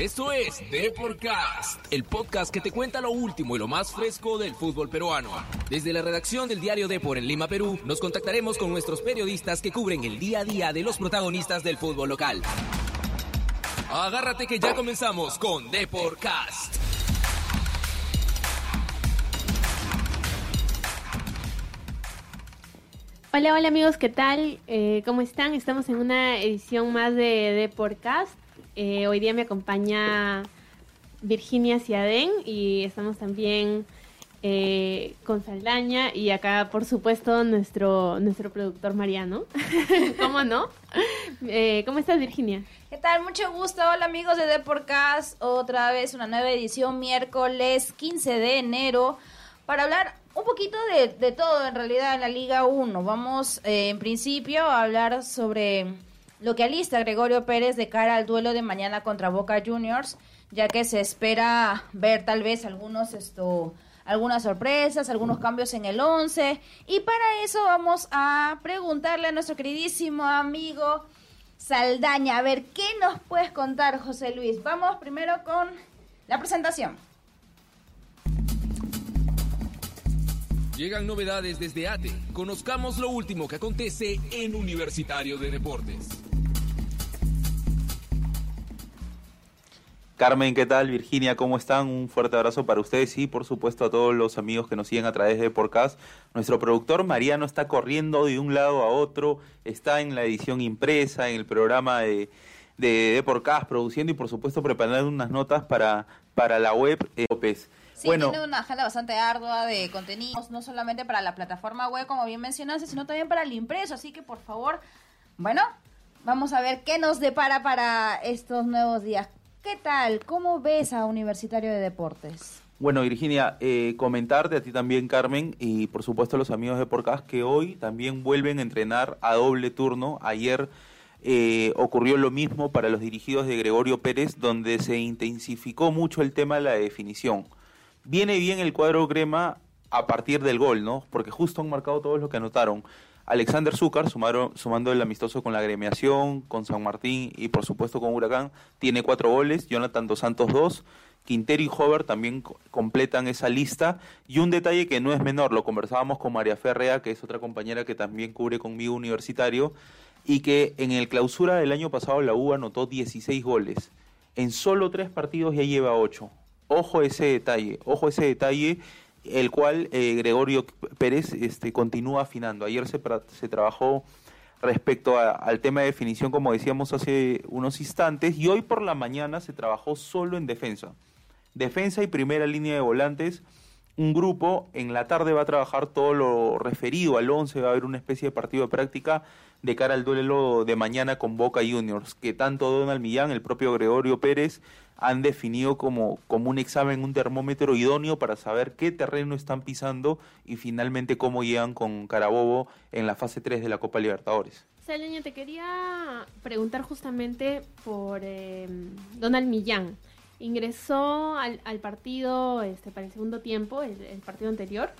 Esto es Deporcast, el podcast que te cuenta lo último y lo más fresco del fútbol peruano. Desde la redacción del diario Depor en Lima, Perú, nos contactaremos con nuestros periodistas que cubren el día a día de los protagonistas del fútbol local. Agárrate que ya comenzamos con Deporcast. Hola, hola amigos, ¿qué tal? Eh, ¿Cómo están? Estamos en una edición más de, de Podcast. Eh, hoy día me acompaña Virginia Ciadén y estamos también eh, con Saldaña y acá, por supuesto, nuestro, nuestro productor Mariano. ¿Cómo no? Eh, ¿Cómo estás, Virginia? ¿Qué tal? Mucho gusto. Hola amigos de Deporcast. Otra vez una nueva edición, miércoles 15 de enero, para hablar un poquito de, de todo en realidad en la Liga 1. Vamos en principio a hablar sobre lo que alista Gregorio Pérez de cara al duelo de mañana contra Boca Juniors, ya que se espera ver tal vez algunos esto algunas sorpresas, algunos cambios en el 11 y para eso vamos a preguntarle a nuestro queridísimo amigo Saldaña, a ver, ¿qué nos puedes contar, José Luis? Vamos primero con la presentación. Llegan novedades desde ATE. Conozcamos lo último que acontece en Universitario de Deportes. Carmen, ¿qué tal? Virginia, ¿cómo están? Un fuerte abrazo para ustedes y por supuesto a todos los amigos que nos siguen a través de Podcast. Nuestro productor Mariano está corriendo de un lado a otro, está en la edición impresa, en el programa de, de, produciendo y por supuesto preparando unas notas para, para la web eh, López. Sí, bueno, tiene una agenda bastante ardua de contenidos, no solamente para la plataforma web, como bien mencionaste, sino también para el impreso. Así que, por favor, bueno, vamos a ver qué nos depara para estos nuevos días. ¿Qué tal? ¿Cómo ves a Universitario de Deportes? Bueno, Virginia, eh, comentarte a ti también, Carmen, y por supuesto a los amigos de Podcast que hoy también vuelven a entrenar a doble turno. Ayer eh, ocurrió lo mismo para los dirigidos de Gregorio Pérez, donde se intensificó mucho el tema de la definición. Viene bien el cuadro crema a partir del gol, ¿no? Porque justo han marcado todos los que anotaron. Alexander Zúcar, sumando el amistoso con la agremiación, con San Martín y por supuesto con Huracán, tiene cuatro goles, Jonathan Dos Santos dos, Quintero y Hover también completan esa lista. Y un detalle que no es menor, lo conversábamos con María Ferrea, que es otra compañera que también cubre conmigo universitario, y que en el clausura del año pasado la U anotó 16 goles. En solo tres partidos ya lleva ocho. Ojo ese detalle, ojo ese detalle el cual eh, Gregorio Pérez este, continúa afinando. Ayer se, trabajó respecto al tema de definición, como decíamos hace unos instantes, y hoy por la mañana se trabajó solo en defensa. Defensa y primera línea de volantes. Un grupo en la tarde va a trabajar todo lo referido al 11, va a haber una especie de partido de práctica de cara al duelo de mañana con Boca Juniors, que tanto Donald Millán, el propio Gregorio Pérez, han definido como, como un examen, un termómetro idóneo para saber qué terreno están pisando y finalmente cómo llegan con Carabobo en la fase 3 de la Copa Libertadores. Saleña, te quería preguntar justamente por eh, Donald Millán. Ingresó al, al, partido este, para el segundo tiempo, el, el partido anterior,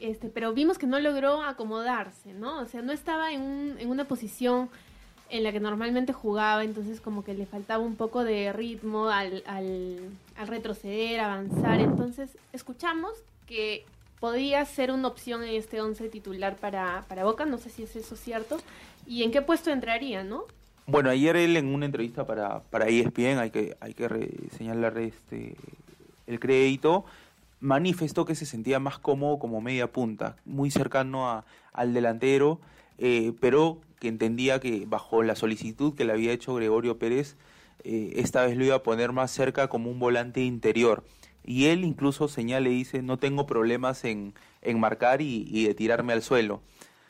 este, pero vimos que no logró acomodarse, ¿no? O sea, no estaba en, un, en una posición en la que normalmente jugaba, entonces como que le faltaba un poco de ritmo al, al, al retroceder, avanzar. Entonces escuchamos que podía ser una opción en este 11 titular para, para Boca, no sé si es eso cierto, y en qué puesto entraría, ¿no? Bueno, ayer él en una entrevista para, para ESPN, hay que, hay que señalar este, el crédito, manifestó que se sentía más cómodo como media punta, muy cercano a, al delantero, eh, pero que entendía que bajo la solicitud que le había hecho Gregorio Pérez, eh, esta vez lo iba a poner más cerca como un volante interior. Y él incluso señala y dice, no tengo problemas en, en marcar y, y, de tirarme al suelo,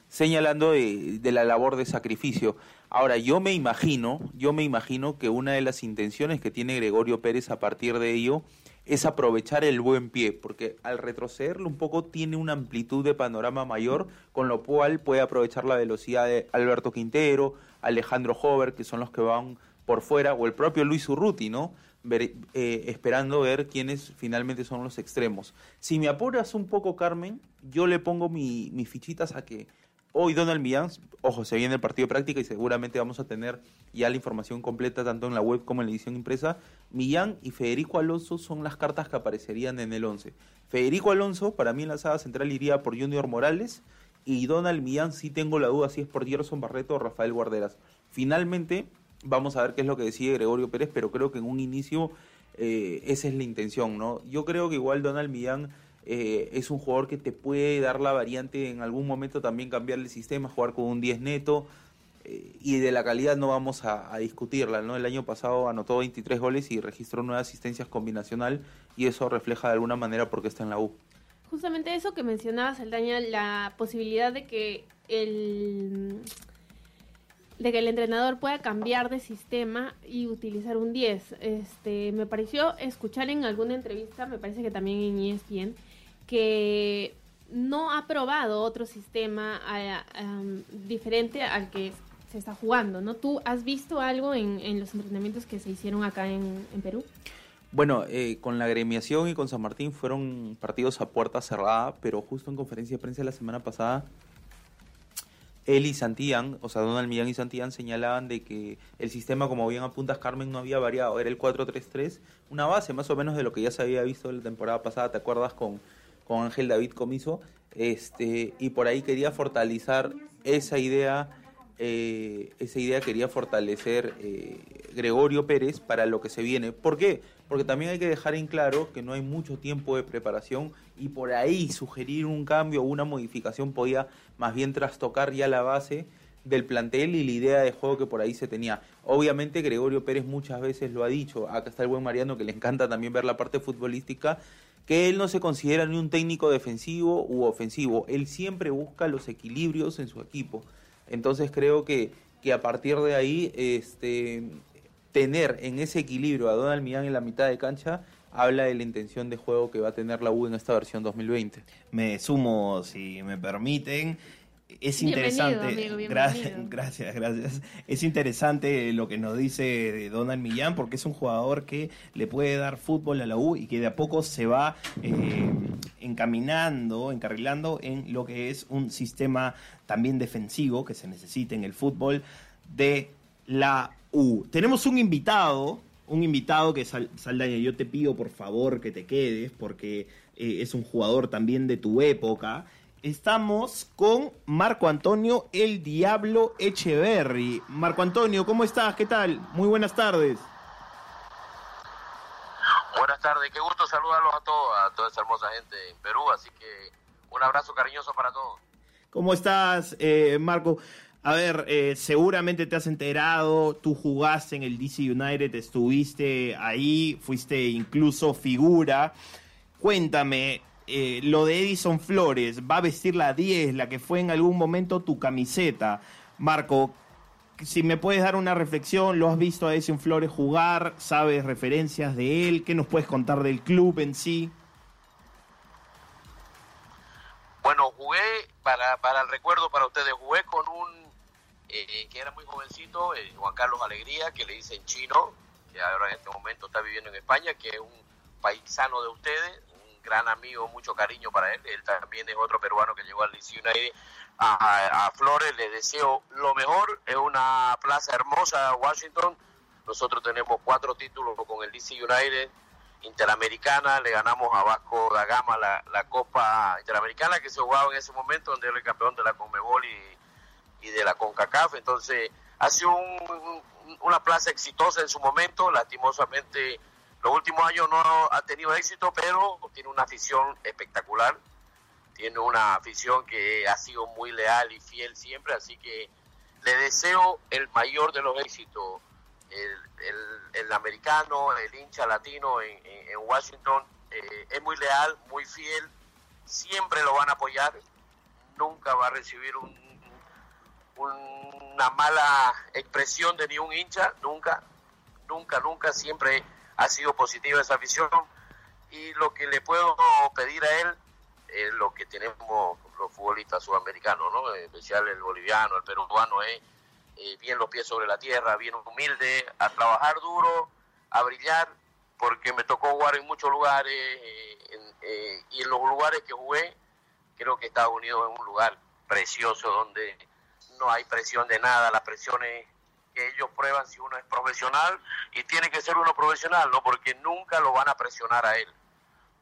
señalando de, de, la labor de sacrificio. Ahora, yo me imagino, yo me imagino que una de las intenciones que tiene Gregorio Pérez a partir de ello es aprovechar el buen pie, porque al retrocederlo un poco tiene una amplitud de panorama mayor, con lo cual puede aprovechar la velocidad de Alberto Quintero, Alejandro Hover, que son los que van por fuera, o el propio Luis Urruti, ¿no? Eh, esperando ver quiénes finalmente son los extremos. Si me apuras un poco, Carmen, yo le pongo mi, mis fichitas a que hoy Donald Millán, ojo, se viene el partido de práctica y seguramente vamos a tener ya la información completa tanto en la web como en la edición impresa. Millán y Federico Alonso son las cartas que aparecerían en el 11. Federico Alonso, para mí en la saga central iría por Junior Morales y Donald Millán sí tengo la duda si es por Gerson Barreto o Rafael Guarderas. Finalmente, vamos a ver qué es lo que decide Gregorio Pérez, pero creo que en un inicio eh, esa es la intención, ¿no? Yo creo que igual Donald Millán eh, es un jugador que te puede dar la variante en algún momento también cambiar el sistema, jugar con un 10 neto. Eh, y de la calidad no vamos a, discutirla, ¿no? El año pasado anotó 23 goles y registró nueve asistencias combinacional y eso refleja de alguna manera porque está en la U. Justamente eso que mencionabas, Aldaña, la posibilidad de que el de que el entrenador pueda cambiar de sistema y utilizar un 10. Este, me pareció escuchar en alguna entrevista, me parece que también en ESPN, que no ha probado otro sistema diferente al que se está jugando, ¿no? ¿Tú has visto algo en, los entrenamientos que se hicieron acá en, Perú? Bueno, eh, con la agremiación y con San Martín fueron partidos a puerta cerrada, pero justo en conferencia de prensa la semana pasada, él y Santillán, o sea, Donald Millán y Santillán señalaban de que el sistema, como bien apuntas Carmen, no había variado, era el 4-3-3, una base más o menos de lo que ya se había visto la temporada pasada, ¿te acuerdas? Con con Ángel David Comiso, este, y por ahí quería fortalecer esa idea, eh, esa idea quería fortalecer eh, Gregorio Pérez para lo que se viene. ¿Por qué? Porque también hay que dejar en claro que no hay mucho tiempo de preparación y por ahí sugerir un cambio o una modificación podía más bien trastocar ya la base del plantel y la idea de juego que por ahí se tenía. Obviamente Gregorio Pérez muchas veces lo ha dicho, acá está el buen Mariano que le encanta también ver la parte futbolística que él no se considera ni un técnico defensivo u ofensivo, él siempre busca los equilibrios en su equipo. Entonces creo que, que a partir de ahí, este, tener en ese equilibrio a Donald Millán en la mitad de cancha habla de la intención de juego que va a tener la U en esta versión 2020. Me sumo, si me permiten es interesante. gracias, gracias, gracias. Es interesante lo que nos dice Donald Millán porque es un jugador que le puede dar fútbol a la U y que de a poco se va eh, encaminando, encarrilando en lo que es un sistema también defensivo que se necesita en el fútbol de la U. Tenemos un invitado, un invitado que Saldaña, yo te pido por favor que te quedes porque eh, es un jugador también de tu época Estamos con Marco Antonio El Diablo Echeverry. Marco Antonio, ¿cómo estás? ¿Qué tal? Muy buenas tardes. Buenas tardes, qué gusto saludarlos a todos, a toda esa hermosa gente en Perú, así que un abrazo cariñoso para todos. ¿Cómo estás, eh, Marco? A ver, eh, seguramente te has enterado, tú jugaste en el DC United, estuviste ahí, fuiste incluso figura. Cuéntame, eh, lo de Edison Flores, va a vestir la 10, la que fue en algún momento tu camiseta. Marco, si me puedes dar una reflexión, ¿lo has visto a Edison Flores jugar? ¿Sabes referencias de él? ¿Qué nos puedes contar del club en sí? Bueno, jugué, para, para el recuerdo para ustedes, jugué con un eh, que era muy jovencito, eh, Juan Carlos Alegría, que le dicen chino, que ahora en este momento está viviendo en España, que es un paisano de ustedes, gran amigo, mucho cariño para él. Él también es otro peruano que llegó al DC United. A, Flores le deseo lo mejor. Es una plaza hermosa, Washington. Nosotros tenemos cuatro títulos con el DC United. Interamericana, le ganamos a Vasco da Gama la, la Copa Interamericana que se jugaba en ese momento, donde era el campeón de la Conmebol y, y de la CONCACAF. Entonces, ha sido una plaza exitosa en su momento. Lastimosamente, los últimos años no ha tenido éxito, pero tiene una afición espectacular. Tiene una afición que ha sido muy leal y fiel siempre, así que le deseo el mayor de los éxitos. El, americano, el hincha latino en, Washington eh, es muy leal, muy fiel, siempre lo van a apoyar, nunca va a recibir una mala expresión de ni un hincha, nunca, nunca, nunca, siempre ha sido positiva esa visión y lo que le puedo pedir a él es lo que tenemos los futbolistas sudamericanos, ¿no? En especial el boliviano, el peruano, es eh, bien los pies sobre la tierra, bien humilde, a trabajar duro, a brillar, porque me tocó jugar en muchos lugares eh, eh, y en los lugares que jugué, creo que Estados Unidos es un lugar precioso, donde no hay presión de nada, la presión es que ellos prueban si uno es profesional y tiene que ser uno profesional, ¿no? Porque nunca lo van a presionar a él,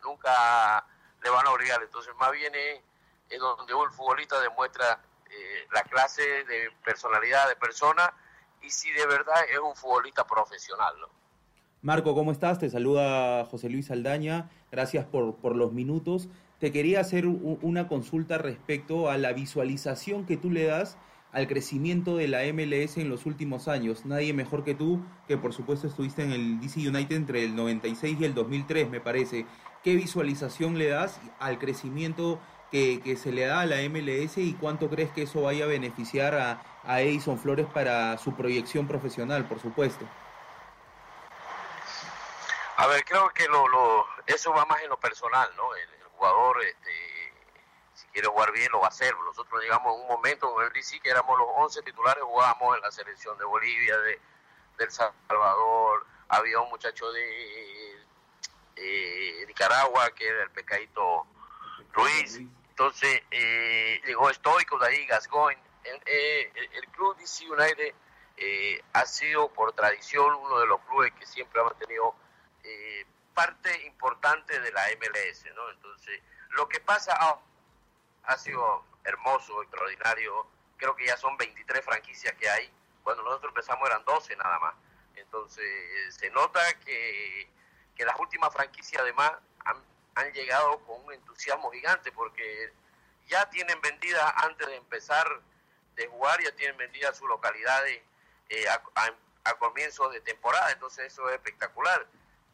nunca le van a obligar, entonces más bien es, donde un futbolista demuestra eh, la clase de personalidad de persona y si de verdad es un futbolista profesional. Marco, ¿cómo estás? Te saluda José Luis Aldaña. Gracias por, por los minutos. Te quería hacer una consulta respecto a la visualización que tú le das al crecimiento de la MLS en los últimos años. Nadie mejor que tú, que por supuesto estuviste en el DC United entre el 96 y el 2003, me parece. ¿Qué visualización le das al crecimiento que, se le da a la MLS y cuánto crees que eso vaya a beneficiar a, a Edison Flores para su proyección profesional, por supuesto? A ver, creo que lo, lo, eso va más en lo personal, ¿no? El, jugador, este, quiere jugar bien, lo va a hacer. Nosotros llegamos en un momento en el DC que éramos los 11 titulares, jugábamos en la selección de Bolivia, de, El Salvador, había un muchacho de eh, Nicaragua que era el pecadito Ruiz. Entonces eh, llegó Stoico de ahí, Gascoigne. Eh, el, el, club DC United eh, ha sido por tradición uno de los clubes que siempre ha mantenido eh, parte importante de la MLS, ¿no? Entonces, lo que pasa ah, ha sido hermoso, extraordinario. Creo que ya son 23 franquicias que hay. Cuando nosotros empezamos eran 12 nada más. Entonces, se nota que, que las últimas franquicias además han, han llegado con un entusiasmo gigante porque ya tienen vendida antes de empezar de jugar, ya tienen vendidas sus localidades eh, a, a, a comienzos de temporada, entonces eso es espectacular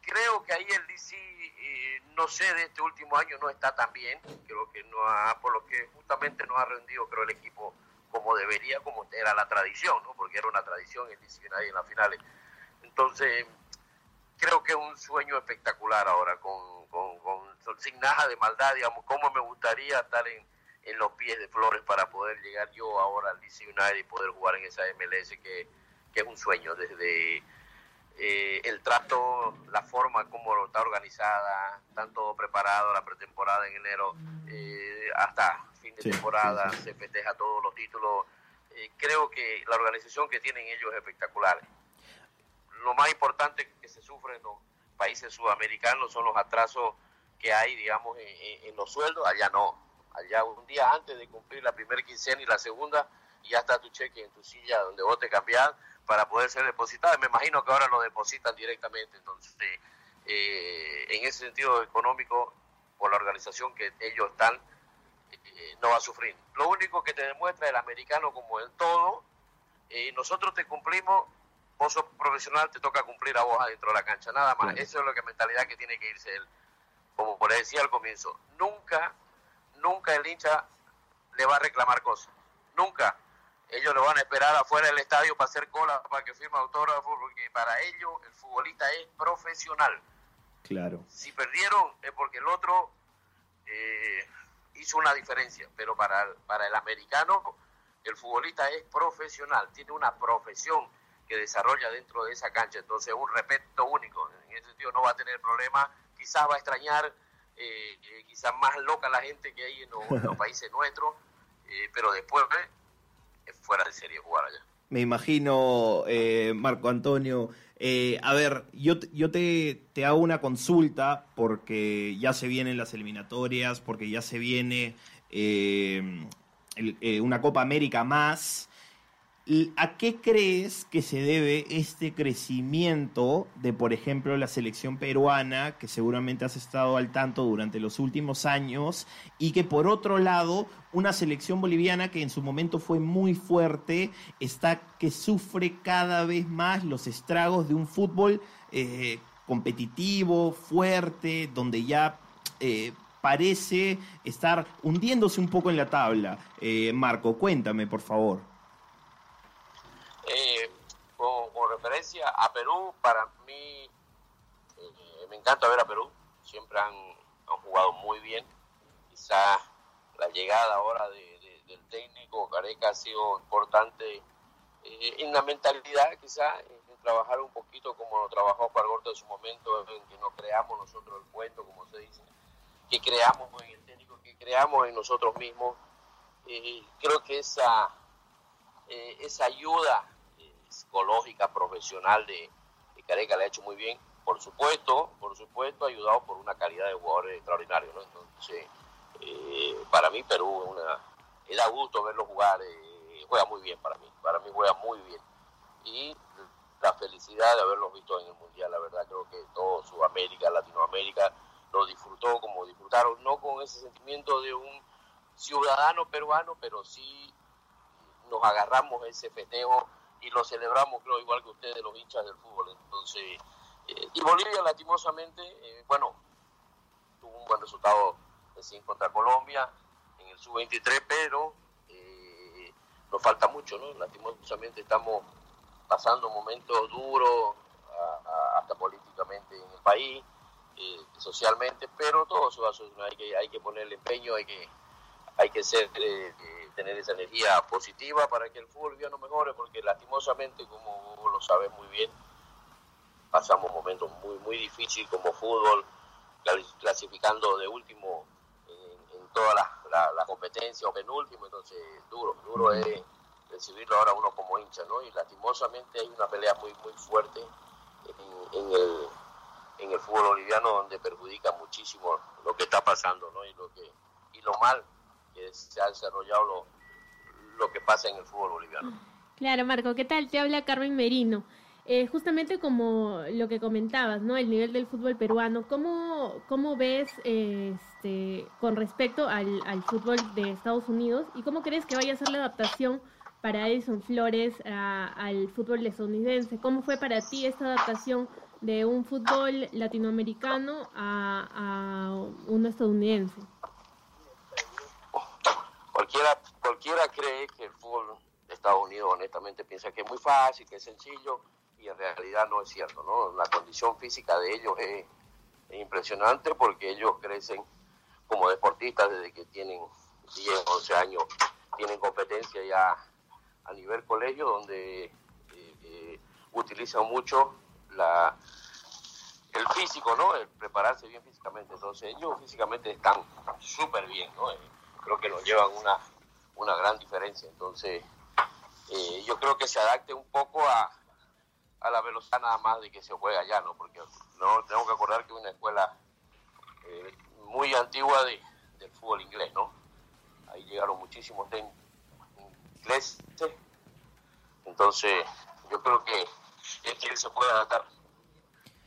creo que ahí el DC, eh, no sé, de este último año no está tan bien, creo que no ha, por lo que justamente no ha rendido, creo, el equipo como debería, como era la tradición, ¿no? Porque era una tradición el DC ahí en las finales. Entonces, creo que es un sueño espectacular ahora, con, con, sin nada de maldad, digamos, cómo me gustaría estar en, en los pies de Flores para poder llegar yo ahora al DC United y poder jugar en esa MLS que, que es un sueño desde eh, el trato, la forma como está organizada, están todo preparado, la pretemporada en enero eh, hasta fin de temporada, se festeja todos los títulos. Eh, creo que la organización que tienen ellos es espectacular. Lo más importante que se sufre en los países sudamericanos son los atrasos que hay, digamos, en, los sueldos. Allá no. Allá un día antes de cumplir la primera quincena y la segunda, ya está tu cheque en tu silla donde vos te cambiás para poder ser depositada. Me imagino que ahora lo depositan directamente, entonces eh, en ese sentido económico, por la organización que ellos están, eh, no va a sufrir. Lo único que te demuestra el americano como el todo, eh, nosotros te cumplimos, vos sos profesional, te toca cumplir a vos adentro de la cancha, nada más. Eso es lo que mentalidad que tiene que irse él. Como por decía al comienzo, nunca, nunca el hincha le va a reclamar cosas. Nunca ellos lo van a esperar afuera del estadio para hacer cola para que firme autógrafo, porque para ellos el futbolista es profesional. Claro. Si perdieron es porque el otro eh, hizo una diferencia, pero para el, para el americano el futbolista es profesional, tiene una profesión que desarrolla dentro de esa cancha, entonces un respeto único. En ese sentido no va a tener problema, quizás va a extrañar, eh, eh, quizás más loca la gente que hay en los, países nuestros, pero después fuera de serie jugar allá. Me imagino, eh, Marco Antonio. Eh, a ver, yo, yo te, te, hago una consulta porque ya se vienen las eliminatorias, porque ya se viene eh, una Copa América más. ¿A qué crees que se debe este crecimiento de, por ejemplo, la selección peruana, que seguramente has estado al tanto durante los últimos años, y que por otro lado, una selección boliviana que en su momento fue muy fuerte, está que sufre cada vez más los estragos de un fútbol eh, competitivo, fuerte, donde ya eh, parece estar hundiéndose un poco en la tabla? Eh, Marco, cuéntame, por favor. Eh, con, referencia a Perú, para mí eh, me encanta ver a Perú, siempre han, jugado muy bien, quizás la llegada ahora del técnico Careca ha sido importante eh, en la mentalidad quizás, en, trabajar un poquito como lo trabajó Pargorto en su momento, en que no creamos nosotros el cuento, como se dice, que creamos en el técnico, que creamos en nosotros mismos. Eh, creo que esa, eh, esa ayuda psicológica, profesional de, de, Careca le ha hecho muy bien. Por supuesto, por supuesto, ayudado por una calidad de jugadores extraordinarios. ¿no? Entonces, para mí Perú es una, da gusto verlo jugar, juega muy bien para mí, para mí juega muy bien. Y la felicidad de haberlos visto en el Mundial, la verdad creo que todo Sudamérica, Latinoamérica lo disfrutó como disfrutaron, no con ese sentimiento de un ciudadano peruano, pero sí nos agarramos ese festejo y lo celebramos, creo, igual que ustedes, los hinchas del fútbol. Entonces, eh, y Bolivia, lastimosamente, eh, bueno, tuvo un buen resultado de 5 contra Colombia en el sub-23, pero eh, nos falta mucho, ¿no? Lastimosamente estamos pasando momentos duros, hasta políticamente en el país, eh, socialmente, pero todo se va a hay que, hay que ponerle empeño, hay que, hay que ser, eh, eh, tener esa energía positiva para que el fútbol no mejore, porque lastimosamente, como vos lo sabes muy bien, pasamos momentos muy, muy difíciles como fútbol, clasificando de último en, todas las la, competencias o penúltimo, entonces duro, duro es recibirlo ahora uno como hincha, ¿no? Y lastimosamente hay una pelea muy, muy fuerte en, el, en el fútbol boliviano donde perjudica muchísimo lo que está pasando, ¿no? Y lo, que, y lo mal que se ha desarrollado lo, que pasa en el fútbol boliviano. Claro, Marco, ¿qué tal? Te habla Carmen Merino. Eh, justamente como lo que comentabas, ¿no? El nivel del fútbol peruano, ¿cómo, cómo ves este, con respecto al, fútbol de Estados Unidos y cómo crees que vaya a ser la adaptación para Edison Flores al fútbol estadounidense. ¿Cómo fue para ti esta adaptación de un fútbol latinoamericano a, uno estadounidense? Cualquiera, cree que el fútbol de Estados Unidos honestamente piensa que es muy fácil, que es sencillo, y en realidad no es cierto. La condición física de ellos es, es impresionante porque ellos crecen como deportistas desde que tienen 10, 11 años, tienen competencia ya a nivel colegio donde eh, eh, utilizan mucho el físico, ¿no? El prepararse bien físicamente. Entonces ellos físicamente están súper bien, ¿no? Eh, creo que nos llevan una, una gran diferencia. Entonces yo creo que se adapte un poco a, a la velocidad nada más de que se juega allá, ¿no? Porque no tengo que acordar que es una escuela muy antigua de, del fútbol inglés, ¿no? Ahí llegaron muchísimos técnicos entonces, yo creo que él se puede adaptar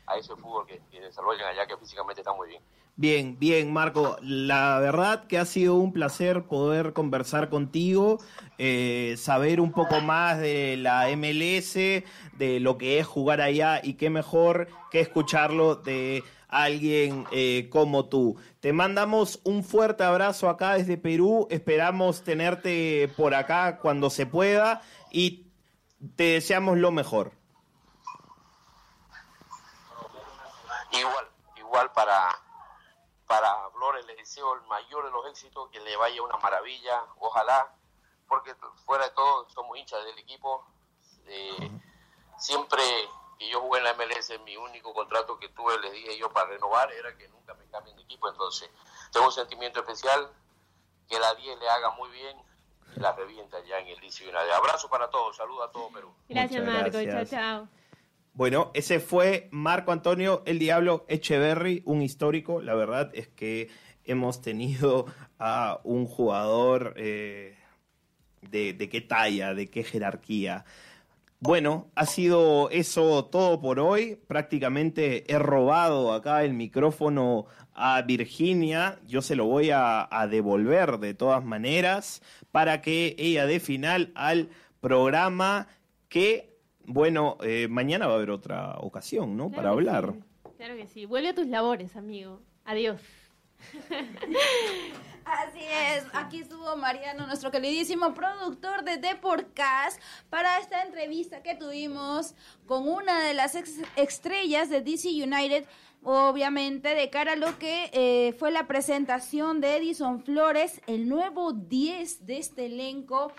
a ese fútbol que, desarrollan allá, que físicamente está muy bien. Bien, bien, Marco. La verdad que ha sido un placer poder conversar contigo, eh, saber un poco más de la MLS, de lo que es jugar allá y qué mejor que escucharlo de alguien eh, como tú. Te mandamos un fuerte abrazo acá desde Perú, esperamos tenerte por acá cuando se pueda y te deseamos lo mejor. Igual, igual para, para Flores le deseo el mayor de los éxitos, que le vaya una maravilla, ojalá, porque fuera de todo somos hinchas del equipo. Eh, siempre que yo jugué en la MLS, mi único contrato que tuve, les dije yo, para renovar, era que nunca me cambien de equipo. Entonces, tengo un sentimiento especial, que la 10 le haga muy bien, y la revienta ya en el DC de Abrazo para todos, saludos a todo Perú. Gracias, Marco, chao, chao. Bueno, ese fue Marco Antonio El Diablo Echeverry, un histórico. La verdad es que hemos tenido a un jugador eh, de, de qué talla, de qué jerarquía. Bueno, ha sido eso todo por hoy. Prácticamente he robado acá el micrófono a Virginia. Yo se lo voy a, devolver de todas maneras para que ella dé final al programa que, bueno, eh, mañana va a haber otra ocasión, ¿no? para hablar. Claro que sí. Vuelve a tus labores, amigo. Adiós. Así es, aquí estuvo Mariano, nuestro queridísimo productor de Deportcast, para esta entrevista que tuvimos con una de las estrellas de DC United, obviamente de cara a lo que eh, fue la presentación de Edison Flores, el nuevo 10 de este elenco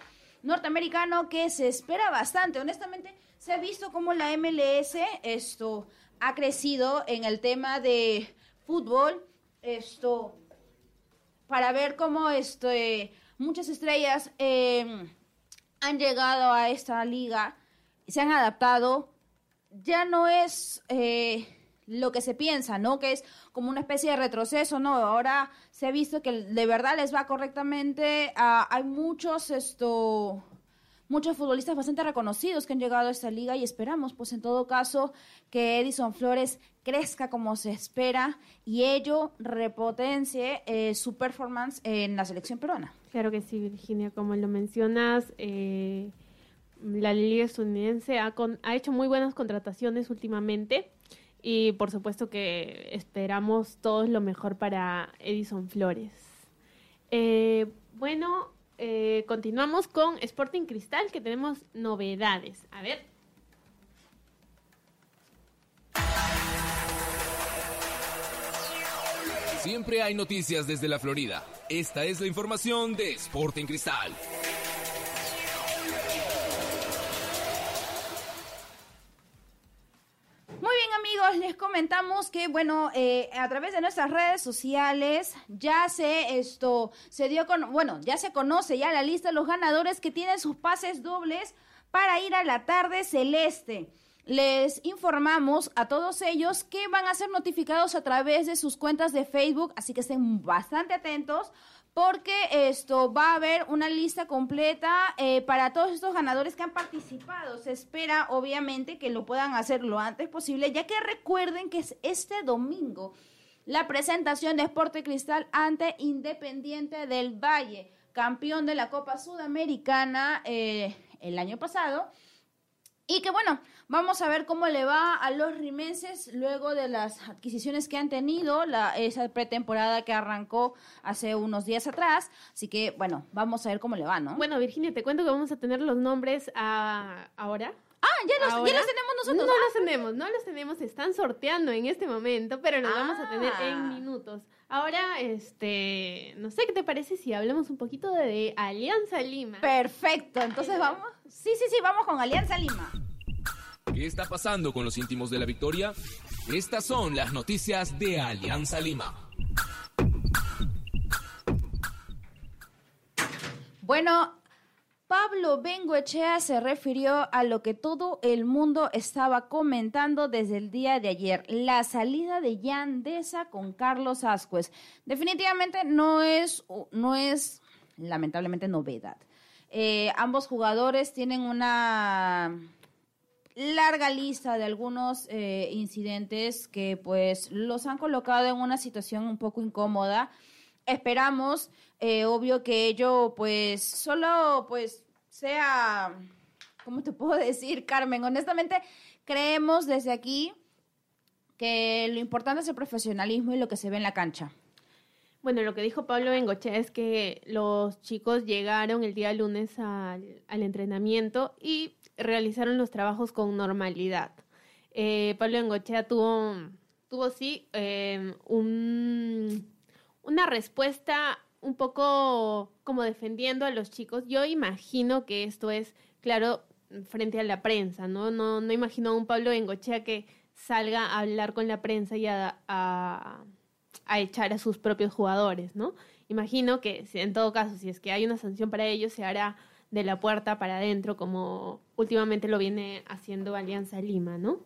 norteamericano que se espera bastante. Honestamente, se ha visto como la MLS esto ha crecido en el tema de fútbol esto, para ver cómo este, muchas estrellas eh, han llegado a esta liga, se han adaptado, ya no es eh, lo que se piensa, ¿no? Que es como una especie de retroceso, ¿no? Ahora se ha visto que de verdad les va correctamente. Ah, hay muchos, esto, muchos futbolistas bastante reconocidos que han llegado a esta liga y esperamos, pues en todo caso, que Edison Flores crezca como se espera y ello repotencie eh, su performance en la selección peruana. Claro que sí, Virginia, como lo mencionas, eh, la liga estadounidense ha, ha hecho muy buenas contrataciones últimamente y por supuesto que esperamos todos lo mejor para Edison Flores. Eh, bueno, eh, continuamos con Sporting Cristal, que tenemos novedades. A ver. Siempre hay noticias desde la Florida. Esta es la información de Sporting Cristal. Comentamos que bueno, eh, a través de nuestras redes sociales ya se esto se dio con, bueno, ya se conoce ya la lista de los ganadores que tienen sus pases dobles para ir a la tarde celeste. Les informamos a todos ellos que van a ser notificados a través de sus cuentas de Facebook, así que estén bastante atentos porque esto va a haber una lista completa eh, para todos estos ganadores que han participado. Se espera, obviamente, que lo puedan hacer lo antes posible, ya que recuerden que es este domingo la presentación de Esporte Cristal ante Independiente del Valle, campeón de la Copa Sudamericana eh, el año pasado y que bueno, vamos a ver cómo le va a los rimenses luego de las adquisiciones que han tenido, la, esa pretemporada que arrancó hace unos días atrás. Así que bueno, vamos a ver cómo le va, ¿no? Bueno, Virginia, te cuento que vamos a tener los nombres a, ahora. Ah, ya los, ya los, tenemos nosotros. No ah, los tenemos, no los tenemos, se están sorteando en este momento, pero los vamos a tener en ah. minutos. Ahora, este, no sé qué te parece si hablamos un poquito de, Alianza Lima. Perfecto, entonces vamos. Sí, sí, sí, vamos con Alianza Lima. ¿Qué está pasando con los íntimos de la victoria? Estas son las noticias de Alianza Lima. Bueno, Pablo Bengoechea se refirió a lo que todo el mundo estaba comentando desde el día de ayer, la salida de Yandesa con Carlos Ascuez. Definitivamente no es, no es lamentablemente novedad. Eh, ambos jugadores tienen una larga lista de algunos eh, incidentes que pues los han colocado en una situación un poco incómoda esperamos, eh, obvio que ello pues solo pues sea, ¿cómo te puedo decir, Carmen? Honestamente, creemos desde aquí que lo importante es el profesionalismo y lo que se ve en la cancha. Bueno, lo que dijo Pablo Bengoche es que los chicos llegaron el día lunes al, entrenamiento y realizaron los trabajos con normalidad. Eh, Pablo Bengochea tuvo, tuvo sí eh, un una respuesta un poco como defendiendo a los chicos. Yo imagino que esto es, claro, frente a la prensa, ¿no? No, no imagino a un Pablo Bengochea que salga a hablar con la prensa y a, a, echar a sus propios jugadores, ¿no? Imagino que en todo caso, si es que hay una sanción para ellos, se hará de la puerta para adentro, como últimamente lo viene haciendo Alianza Lima, ¿no?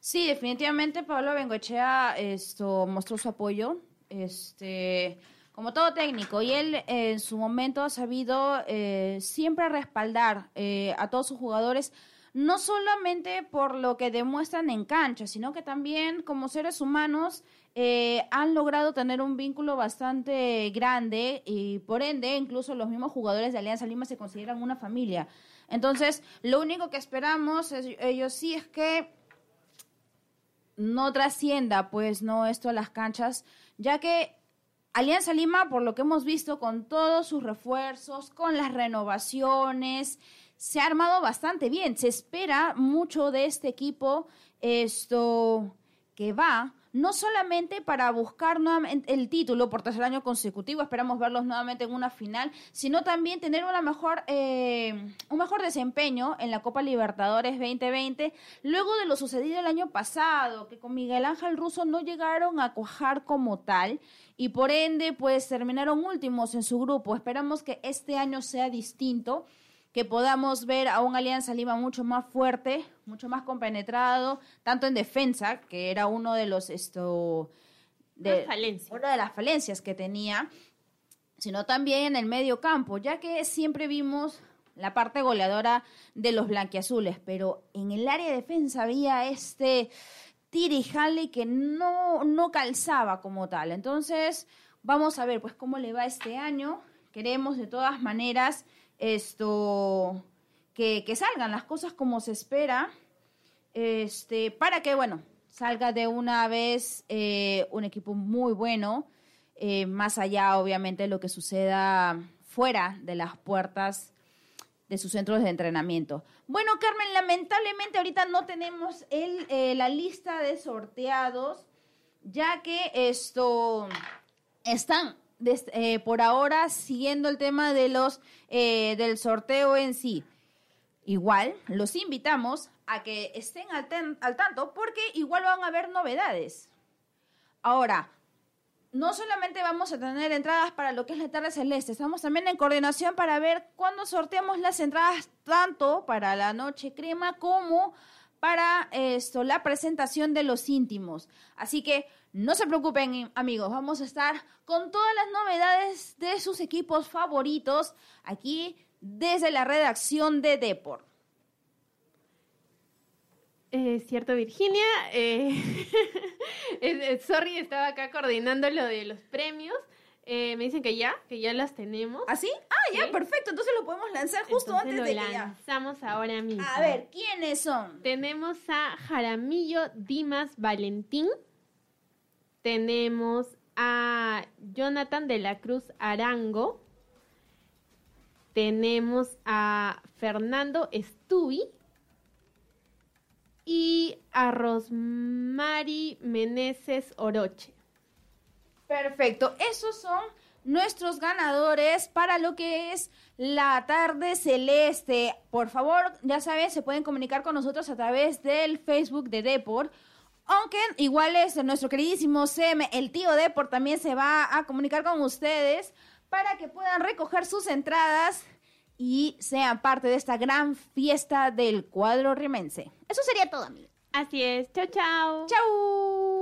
Sí, definitivamente Pablo Bengochea esto mostró su apoyo este, como todo técnico, y él en su momento ha sabido eh, siempre respaldar eh, a todos sus jugadores, no solamente por lo que demuestran en cancha, sino que también como seres humanos eh, han logrado tener un vínculo bastante grande y por ende incluso los mismos jugadores de Alianza Lima se consideran una familia. Entonces, lo único que esperamos ellos sí es que no trascienda, pues, no esto a las canchas, ya que Alianza Lima, por lo que hemos visto con todos sus refuerzos, con las renovaciones, se ha armado bastante bien. Se espera mucho de este equipo, esto que va no solamente para buscar nuevamente el título por tercer año consecutivo, esperamos verlos nuevamente en una final, sino también tener una mejor, eh, un mejor desempeño en la Copa Libertadores 2020, luego de lo sucedido el año pasado, que con Miguel Ángel Russo no llegaron a cuajar como tal y por ende pues terminaron últimos en su grupo. Esperamos que este año sea distinto que podamos ver a un Alianza Lima mucho más fuerte, mucho más compenetrado, tanto en defensa, que era uno de los esto de una de las falencias que tenía, sino también en el medio campo, ya que siempre vimos la parte goleadora de los blanquiazules, pero en el área de defensa había este tiri que no, no calzaba como tal. Entonces, vamos a ver pues cómo le va este año. Queremos de todas maneras esto, que, salgan las cosas como se espera, este, para que, bueno, salga de una vez eh, un equipo muy bueno, eh, más allá, obviamente, de lo que suceda fuera de las puertas de sus centros de entrenamiento. Bueno, Carmen, lamentablemente ahorita no tenemos el, eh, la lista de sorteados, ya que esto están eh, por ahora siguiendo el tema de los eh, del sorteo en sí. Igual los invitamos a que estén al, tanto porque igual van a haber novedades. Ahora, no solamente vamos a tener entradas para lo que es la tarde celeste, estamos también en coordinación para ver cuándo sorteamos las entradas tanto para la noche crema como para esto, la presentación de los íntimos. Así que no se preocupen, amigos, vamos a estar con todas las novedades de sus equipos favoritos aquí desde la redacción de Deport. Es cierto, Virginia. Eh, sorry, estaba acá coordinando lo de los premios. Eh, me dicen que ya, que ya las tenemos. ¿Ah, sí? Ah, ya, perfecto. Entonces lo podemos lanzar justo antes de que ya. lanzamos ahora mismo. A ver, ¿quiénes son? Tenemos a Jaramillo Dimas Valentín. Tenemos a Jonathan de la Cruz Arango. Tenemos a Fernando Estuy. Y a Rosmary Meneses Oroche. Perfecto. Esos son nuestros ganadores para lo que es la tarde celeste. Por favor, ya saben, se pueden comunicar con nosotros a través del Facebook de Deport. Aunque igual es nuestro queridísimo CM, el tío Deport también se va a comunicar con ustedes para que puedan recoger sus entradas y sean parte de esta gran fiesta del cuadro rimense. Eso sería todo, amigo. Así es. Chao, chao. Chao.